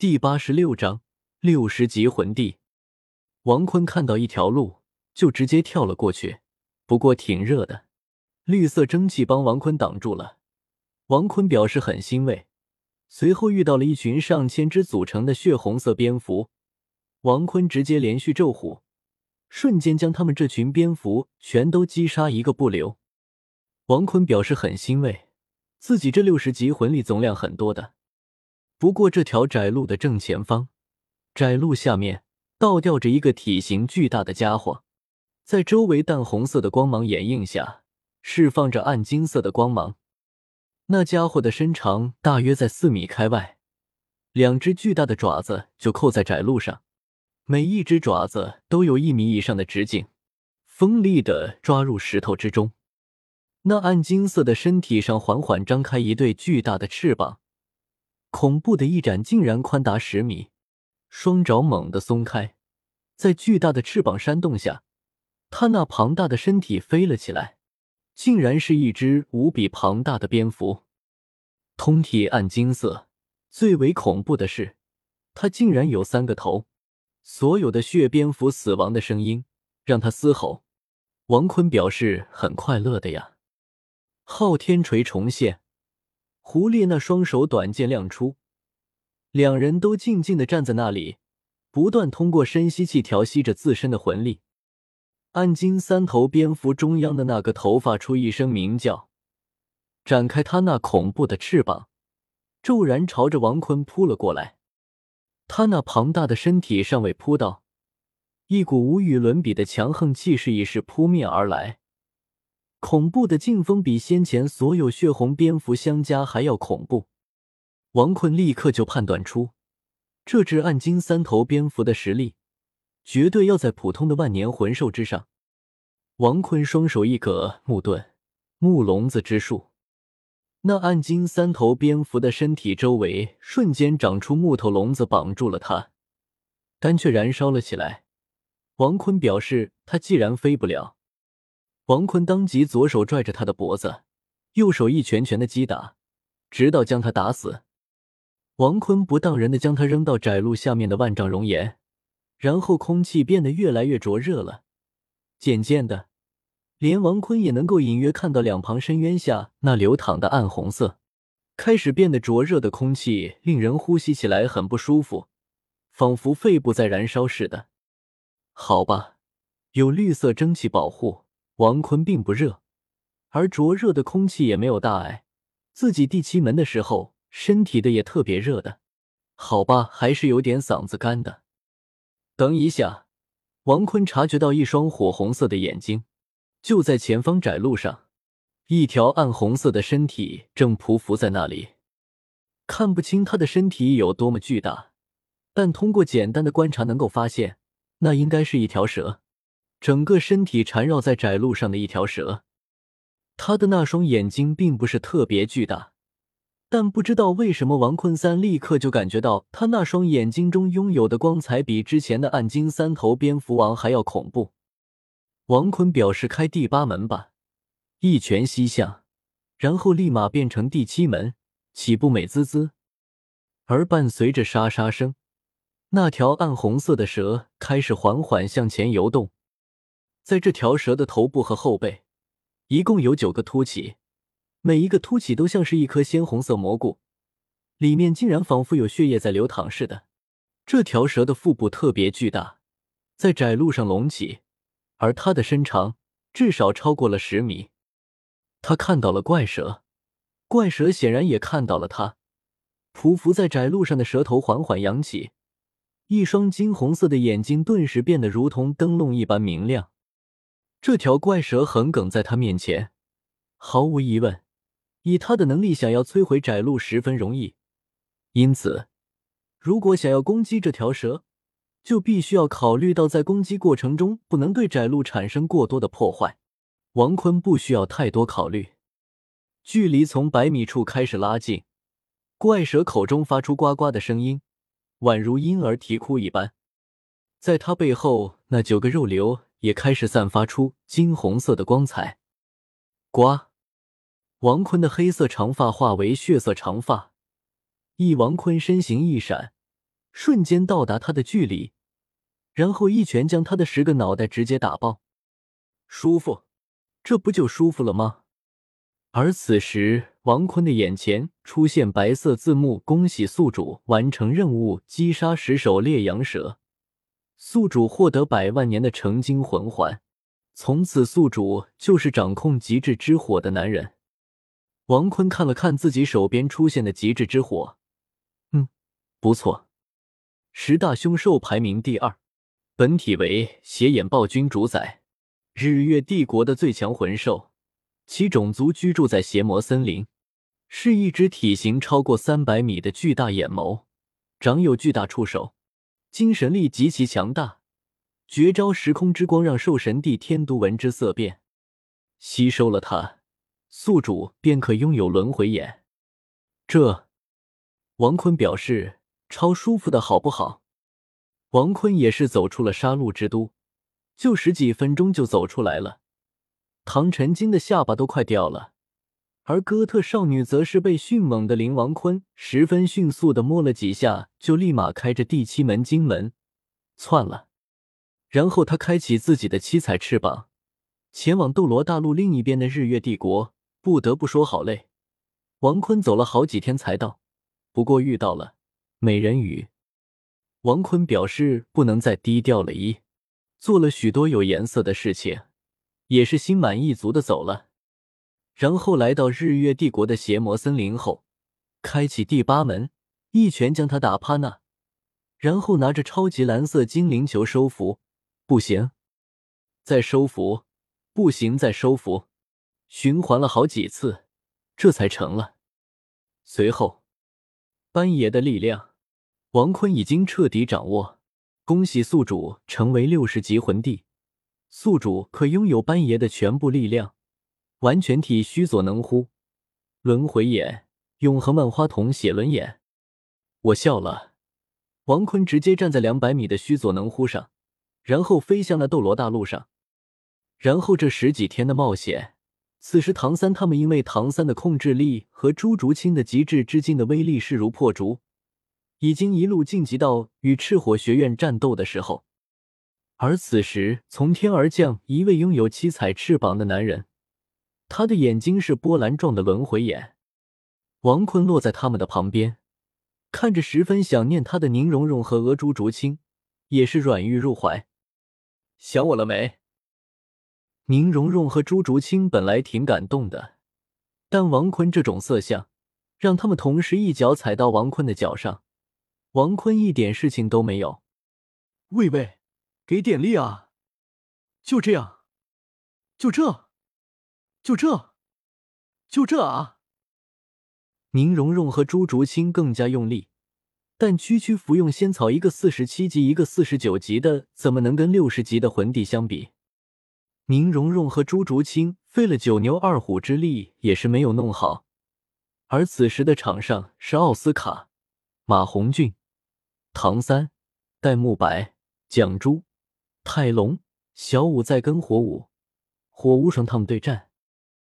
第八十六章六十级魂帝。王坤看到一条路，就直接跳了过去。不过挺热的，绿色蒸汽帮王坤挡住了。王坤表示很欣慰。随后遇到了一群上千只组成的血红色蝙蝠，王坤直接连续咒虎，瞬间将他们这群蝙蝠全都击杀一个不留。王坤表示很欣慰，自己这六十级魂力总量很多的。不过，这条窄路的正前方，窄路下面倒吊着一个体型巨大的家伙，在周围淡红色的光芒掩映下，释放着暗金色的光芒。那家伙的身长大约在四米开外，两只巨大的爪子就扣在窄路上，每一只爪子都有一米以上的直径，锋利的抓入石头之中。那暗金色的身体上缓缓张开一对巨大的翅膀。恐怖的一展竟然宽达十米，双爪猛地松开，在巨大的翅膀扇动下，它那庞大的身体飞了起来，竟然是一只无比庞大的蝙蝠，通体暗金色。最为恐怖的是，它竟然有三个头。所有的血蝙蝠死亡的声音让他嘶吼。王坤表示很快乐的呀。昊天锤重现。胡烈那双手短剑亮出，两人都静静的站在那里，不断通过深吸气调息着自身的魂力。暗金三头蝙蝠中央的那个头发出一声鸣叫，展开他那恐怖的翅膀，骤然朝着王坤扑了过来。他那庞大的身体尚未扑到，一股无与伦比的强横气势已是扑面而来。恐怖的劲风比先前所有血红蝙蝠相加还要恐怖。王坤立刻就判断出，这只暗金三头蝙蝠的实力绝对要在普通的万年魂兽之上。王坤双手一格木盾木笼子之术，那暗金三头蝙蝠的身体周围瞬间长出木头笼子，绑住了它，但却燃烧了起来。王坤表示，他既然飞不了。王坤当即左手拽着他的脖子，右手一拳拳的击打，直到将他打死。王坤不当人的将他扔到窄路下面的万丈熔岩，然后空气变得越来越灼热了。渐渐的，连王坤也能够隐约看到两旁深渊下那流淌的暗红色，开始变得灼热的空气令人呼吸起来很不舒服，仿佛肺部在燃烧似的。好吧，有绿色蒸汽保护。王坤并不热，而灼热的空气也没有大碍。自己第七门的时候，身体的也特别热的。好吧，还是有点嗓子干的。等一下，王坤察觉到一双火红色的眼睛，就在前方窄路上，一条暗红色的身体正匍匐在那里。看不清他的身体有多么巨大，但通过简单的观察能够发现，那应该是一条蛇。整个身体缠绕在窄路上的一条蛇，他的那双眼睛并不是特别巨大，但不知道为什么王坤三立刻就感觉到他那双眼睛中拥有的光彩比之前的暗金三头蝙蝠王还要恐怖。王坤表示开第八门吧，一拳吸向，然后立马变成第七门，起步美滋滋，而伴随着沙沙声，那条暗红色的蛇开始缓缓向前游动。在这条蛇的头部和后背，一共有九个凸起，每一个凸起都像是一颗鲜红色蘑菇，里面竟然仿佛有血液在流淌似的。这条蛇的腹部特别巨大，在窄路上隆起，而它的身长至少超过了十米。他看到了怪蛇，怪蛇显然也看到了他。匍匐在窄路上的蛇头缓缓扬起，一双金红色的眼睛顿时变得如同灯笼一般明亮。这条怪蛇横亘在他面前，毫无疑问，以他的能力，想要摧毁窄路十分容易。因此，如果想要攻击这条蛇，就必须要考虑到在攻击过程中不能对窄路产生过多的破坏。王坤不需要太多考虑，距离从百米处开始拉近，怪蛇口中发出呱呱的声音，宛如婴儿啼哭一般。在他背后那九个肉瘤。也开始散发出金红色的光彩。呱！王坤的黑色长发化为血色长发，一王坤身形一闪，瞬间到达他的距离，然后一拳将他的十个脑袋直接打爆。舒服，这不就舒服了吗？而此时，王坤的眼前出现白色字幕：“恭喜宿主完成任务，击杀十首烈阳蛇，宿主获得百万年的成精魂环。从此，宿主就是掌控极致之火的男人。”王坤看了看自己手边出现的极致之火，嗯，不错，十大凶兽排名第二，本体为邪眼暴君主宰，日月帝国的最强魂兽。其种族居住在邪魔森林，是一只体型超过三百米的巨大眼眸，长有巨大触手，精神力极其强大。绝招时空之光让兽神帝天都闻之色变，吸收了它，宿主便可拥有轮回眼。这，王坤表示超舒服的好不好？王坤也是走出了杀戮之都，就十几分钟就走出来了。唐晨金的下巴都快掉了，而哥特少女则是被迅猛的灵王坤十分迅速的摸了几下，就立马开着第七门金门窜了。然后他开启自己的七彩翅膀，前往斗罗大陆另一边的日月帝国。不得不说，好累。王坤走了好几天才到，不过遇到了美人鱼。王坤表示不能再低调了，一做了许多有颜色的事情。也是心满意足的走了，然后来到日月帝国的邪魔森林后，开启第八门，一拳将他打趴那，然后拿着超级蓝色精灵球收服，不行，再收服，不行，再收服，循环了好几次，这才成了。随后，班爷的力量，王坤已经彻底掌握，恭喜宿主成为六十级魂帝。宿主可拥有班爷的全部力量，完全体须佐能乎，轮回眼，永恒万花筒写轮眼。我笑了。王坤直接站在两百米的须佐能乎上，然后飞向了斗罗大陆上。然后这十几天的冒险，此时唐三他们因为唐三的控制力和朱竹清的极致之境的威力势如破竹，已经一路晋级到与赤火学院战斗的时候。而此时，从天而降一位拥有七彩翅膀的男人，他的眼睛是波澜状的轮回眼。王坤落在他们的旁边，看着十分想念他的宁荣荣和鹅朱竹清，也是软玉入怀。想我了没？宁荣荣和朱竹清本来挺感动的，但王坤这种色相，让他们同时一脚踩到王坤的脚上。王坤一点事情都没有。喂喂。给点力啊！就这样，就这，就这，就这啊！宁荣荣和朱竹清更加用力，但区区服用仙草，一个四十七级，一个四十九级的，怎么能跟六十级的魂帝相比？宁荣荣和朱竹清费了九牛二虎之力，也是没有弄好。而此时的场上是奥斯卡、马红俊、唐三、戴沐白、蒋珠。泰隆、小舞在跟火舞、火无双他们对战。